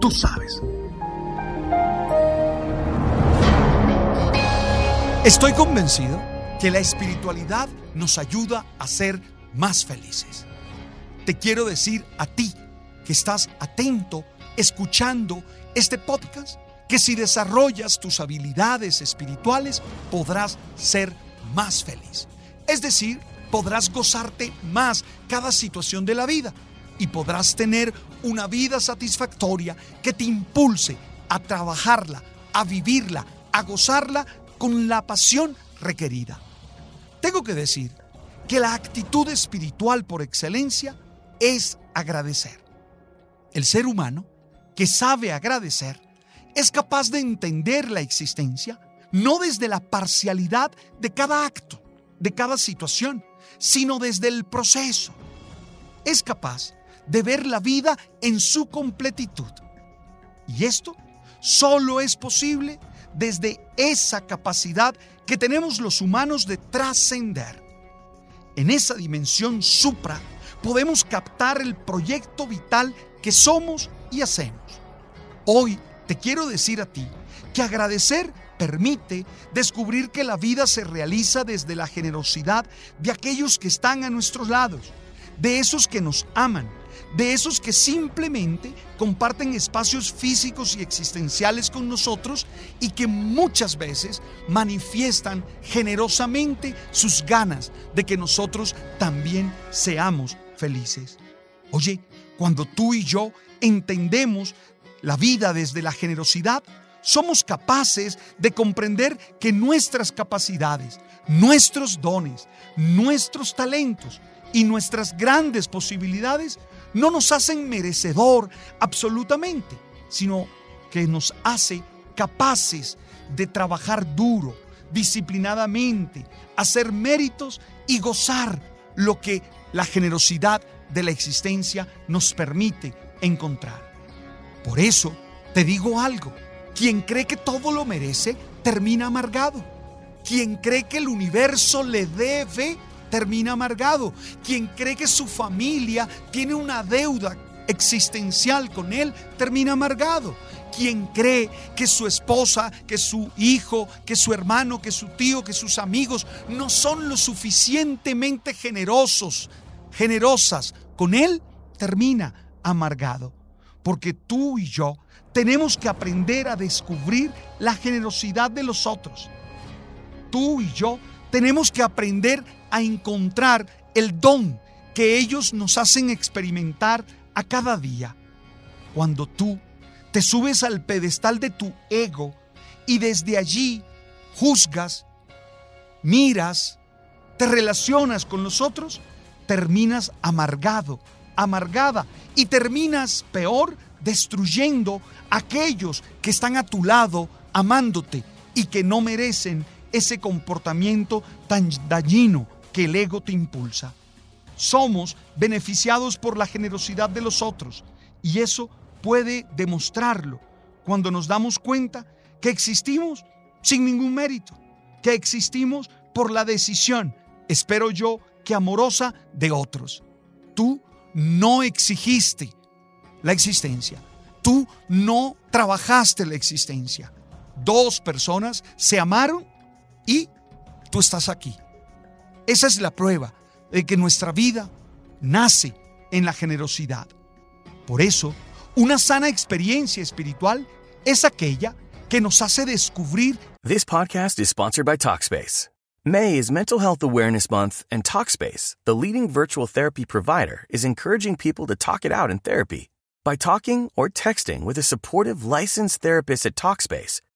Tú sabes. Estoy convencido que la espiritualidad nos ayuda a ser más felices. Te quiero decir a ti que estás atento, escuchando este podcast, que si desarrollas tus habilidades espirituales podrás ser más feliz. Es decir, podrás gozarte más cada situación de la vida y podrás tener una vida satisfactoria que te impulse a trabajarla, a vivirla, a gozarla con la pasión requerida. Tengo que decir que la actitud espiritual por excelencia es agradecer. El ser humano que sabe agradecer es capaz de entender la existencia no desde la parcialidad de cada acto, de cada situación, sino desde el proceso. Es capaz de ver la vida en su completitud. Y esto solo es posible desde esa capacidad que tenemos los humanos de trascender. En esa dimensión supra podemos captar el proyecto vital que somos y hacemos. Hoy te quiero decir a ti que agradecer permite descubrir que la vida se realiza desde la generosidad de aquellos que están a nuestros lados, de esos que nos aman, de esos que simplemente comparten espacios físicos y existenciales con nosotros y que muchas veces manifiestan generosamente sus ganas de que nosotros también seamos felices. Oye, cuando tú y yo entendemos la vida desde la generosidad, somos capaces de comprender que nuestras capacidades, nuestros dones, nuestros talentos y nuestras grandes posibilidades no nos hacen merecedor absolutamente, sino que nos hace capaces de trabajar duro, disciplinadamente, hacer méritos y gozar lo que la generosidad de la existencia nos permite encontrar. Por eso te digo algo, quien cree que todo lo merece termina amargado. Quien cree que el universo le debe termina amargado. Quien cree que su familia tiene una deuda existencial con él, termina amargado. Quien cree que su esposa, que su hijo, que su hermano, que su tío, que sus amigos no son lo suficientemente generosos, generosas con él, termina amargado. Porque tú y yo tenemos que aprender a descubrir la generosidad de los otros. Tú y yo tenemos que aprender a encontrar el don que ellos nos hacen experimentar a cada día. Cuando tú te subes al pedestal de tu ego y desde allí juzgas, miras, te relacionas con los otros, terminas amargado, amargada y terminas peor destruyendo a aquellos que están a tu lado amándote y que no merecen ese comportamiento tan dañino que el ego te impulsa. Somos beneficiados por la generosidad de los otros y eso puede demostrarlo cuando nos damos cuenta que existimos sin ningún mérito, que existimos por la decisión, espero yo, que amorosa de otros. Tú no exigiste la existencia. Tú no trabajaste la existencia. Dos personas se amaron y tú estás aquí. Esa es la prueba de que nuestra vida nace en la generosidad. Por eso, una sana experiencia espiritual es aquella que nos hace descubrir. This podcast is sponsored by Talkspace. May is Mental Health Awareness Month, and Talkspace, the leading virtual therapy provider, is encouraging people to talk it out in therapy. By talking or texting with a supportive licensed therapist at Talkspace,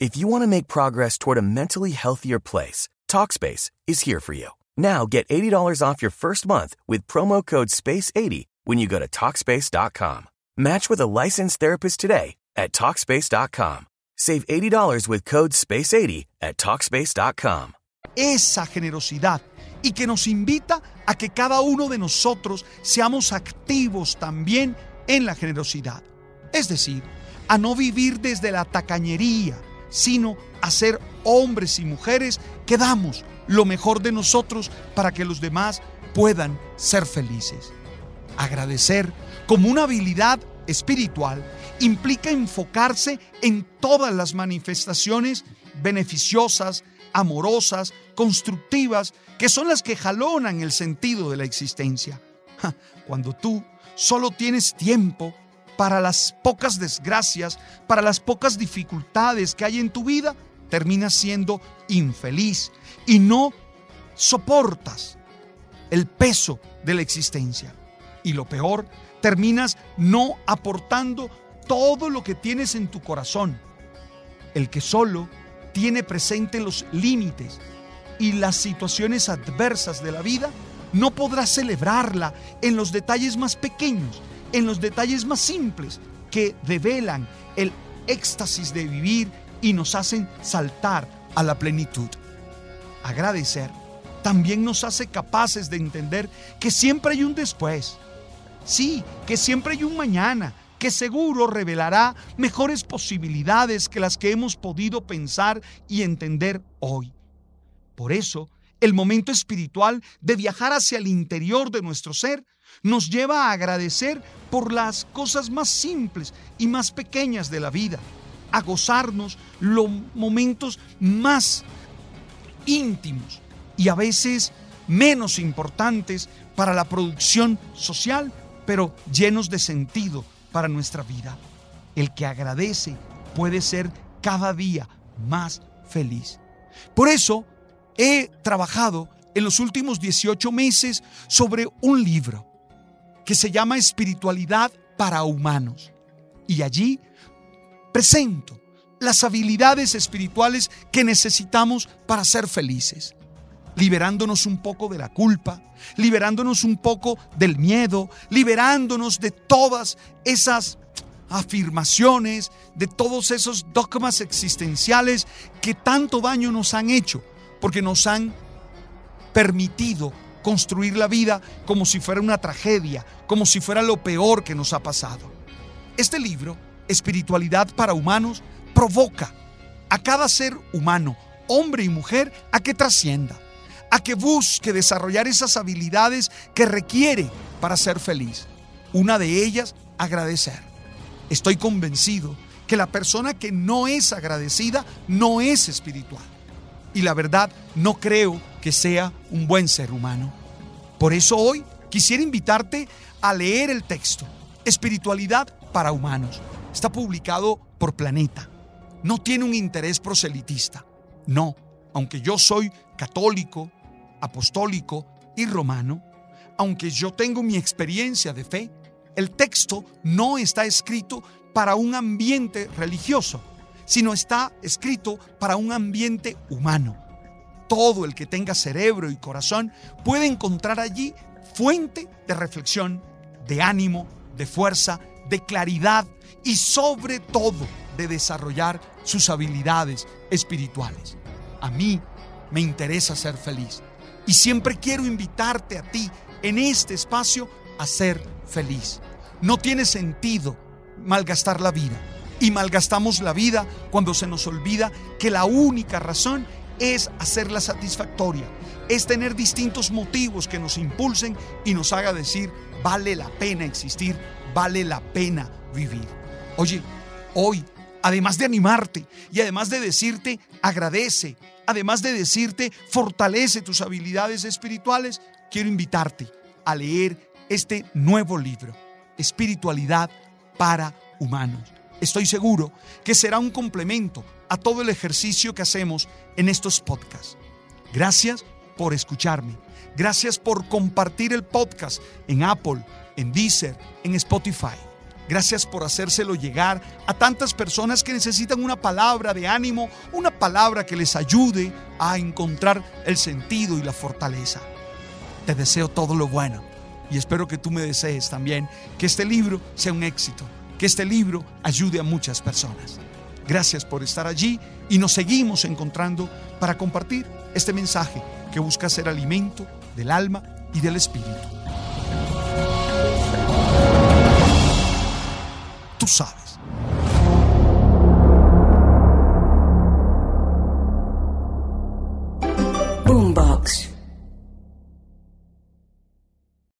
If you want to make progress toward a mentally healthier place, Talkspace is here for you. Now get $80 off your first month with promo code SPACE80 when you go to Talkspace.com. Match with a licensed therapist today at Talkspace.com. Save $80 with code SPACE80 at Talkspace.com. Esa generosidad y que nos invita a que cada uno de nosotros seamos activos también en la generosidad. Es decir, a no vivir desde la tacañería, sino a ser hombres y mujeres que damos lo mejor de nosotros para que los demás puedan ser felices. Agradecer como una habilidad espiritual implica enfocarse en todas las manifestaciones beneficiosas, amorosas, constructivas, que son las que jalonan el sentido de la existencia. Cuando tú solo tienes tiempo para las pocas desgracias, para las pocas dificultades que hay en tu vida, terminas siendo infeliz y no soportas el peso de la existencia. Y lo peor, terminas no aportando todo lo que tienes en tu corazón. El que solo tiene presente los límites y las situaciones adversas de la vida, no podrá celebrarla en los detalles más pequeños, en los detalles más simples que develan el éxtasis de vivir y nos hacen saltar a la plenitud. Agradecer también nos hace capaces de entender que siempre hay un después. Sí, que siempre hay un mañana, que seguro revelará mejores posibilidades que las que hemos podido pensar y entender hoy. Por eso, el momento espiritual de viajar hacia el interior de nuestro ser nos lleva a agradecer por las cosas más simples y más pequeñas de la vida, a gozarnos los momentos más íntimos y a veces menos importantes para la producción social, pero llenos de sentido para nuestra vida. El que agradece puede ser cada día más feliz. Por eso he trabajado en los últimos 18 meses sobre un libro que se llama Espiritualidad para Humanos. Y allí presento las habilidades espirituales que necesitamos para ser felices, liberándonos un poco de la culpa, liberándonos un poco del miedo, liberándonos de todas esas afirmaciones, de todos esos dogmas existenciales que tanto daño nos han hecho, porque nos han permitido construir la vida como si fuera una tragedia, como si fuera lo peor que nos ha pasado. Este libro, Espiritualidad para Humanos, provoca a cada ser humano, hombre y mujer, a que trascienda, a que busque desarrollar esas habilidades que requiere para ser feliz. Una de ellas, agradecer. Estoy convencido que la persona que no es agradecida no es espiritual. Y la verdad, no creo que sea un buen ser humano. Por eso hoy quisiera invitarte a leer el texto, Espiritualidad para Humanos. Está publicado por Planeta. No tiene un interés proselitista. No, aunque yo soy católico, apostólico y romano, aunque yo tengo mi experiencia de fe, el texto no está escrito para un ambiente religioso, sino está escrito para un ambiente humano. Todo el que tenga cerebro y corazón puede encontrar allí fuente de reflexión, de ánimo, de fuerza, de claridad y sobre todo de desarrollar sus habilidades espirituales. A mí me interesa ser feliz y siempre quiero invitarte a ti en este espacio a ser feliz. No tiene sentido malgastar la vida y malgastamos la vida cuando se nos olvida que la única razón es hacerla satisfactoria, es tener distintos motivos que nos impulsen y nos haga decir, vale la pena existir, vale la pena vivir. Oye, hoy, además de animarte y además de decirte, agradece, además de decirte, fortalece tus habilidades espirituales, quiero invitarte a leer este nuevo libro, Espiritualidad para Humanos. Estoy seguro que será un complemento a todo el ejercicio que hacemos en estos podcasts. Gracias por escucharme. Gracias por compartir el podcast en Apple, en Deezer, en Spotify. Gracias por hacérselo llegar a tantas personas que necesitan una palabra de ánimo, una palabra que les ayude a encontrar el sentido y la fortaleza. Te deseo todo lo bueno y espero que tú me desees también que este libro sea un éxito, que este libro ayude a muchas personas. Gracias por estar allí y nos seguimos encontrando para compartir este mensaje que busca ser alimento del alma y del espíritu. Tú sabes.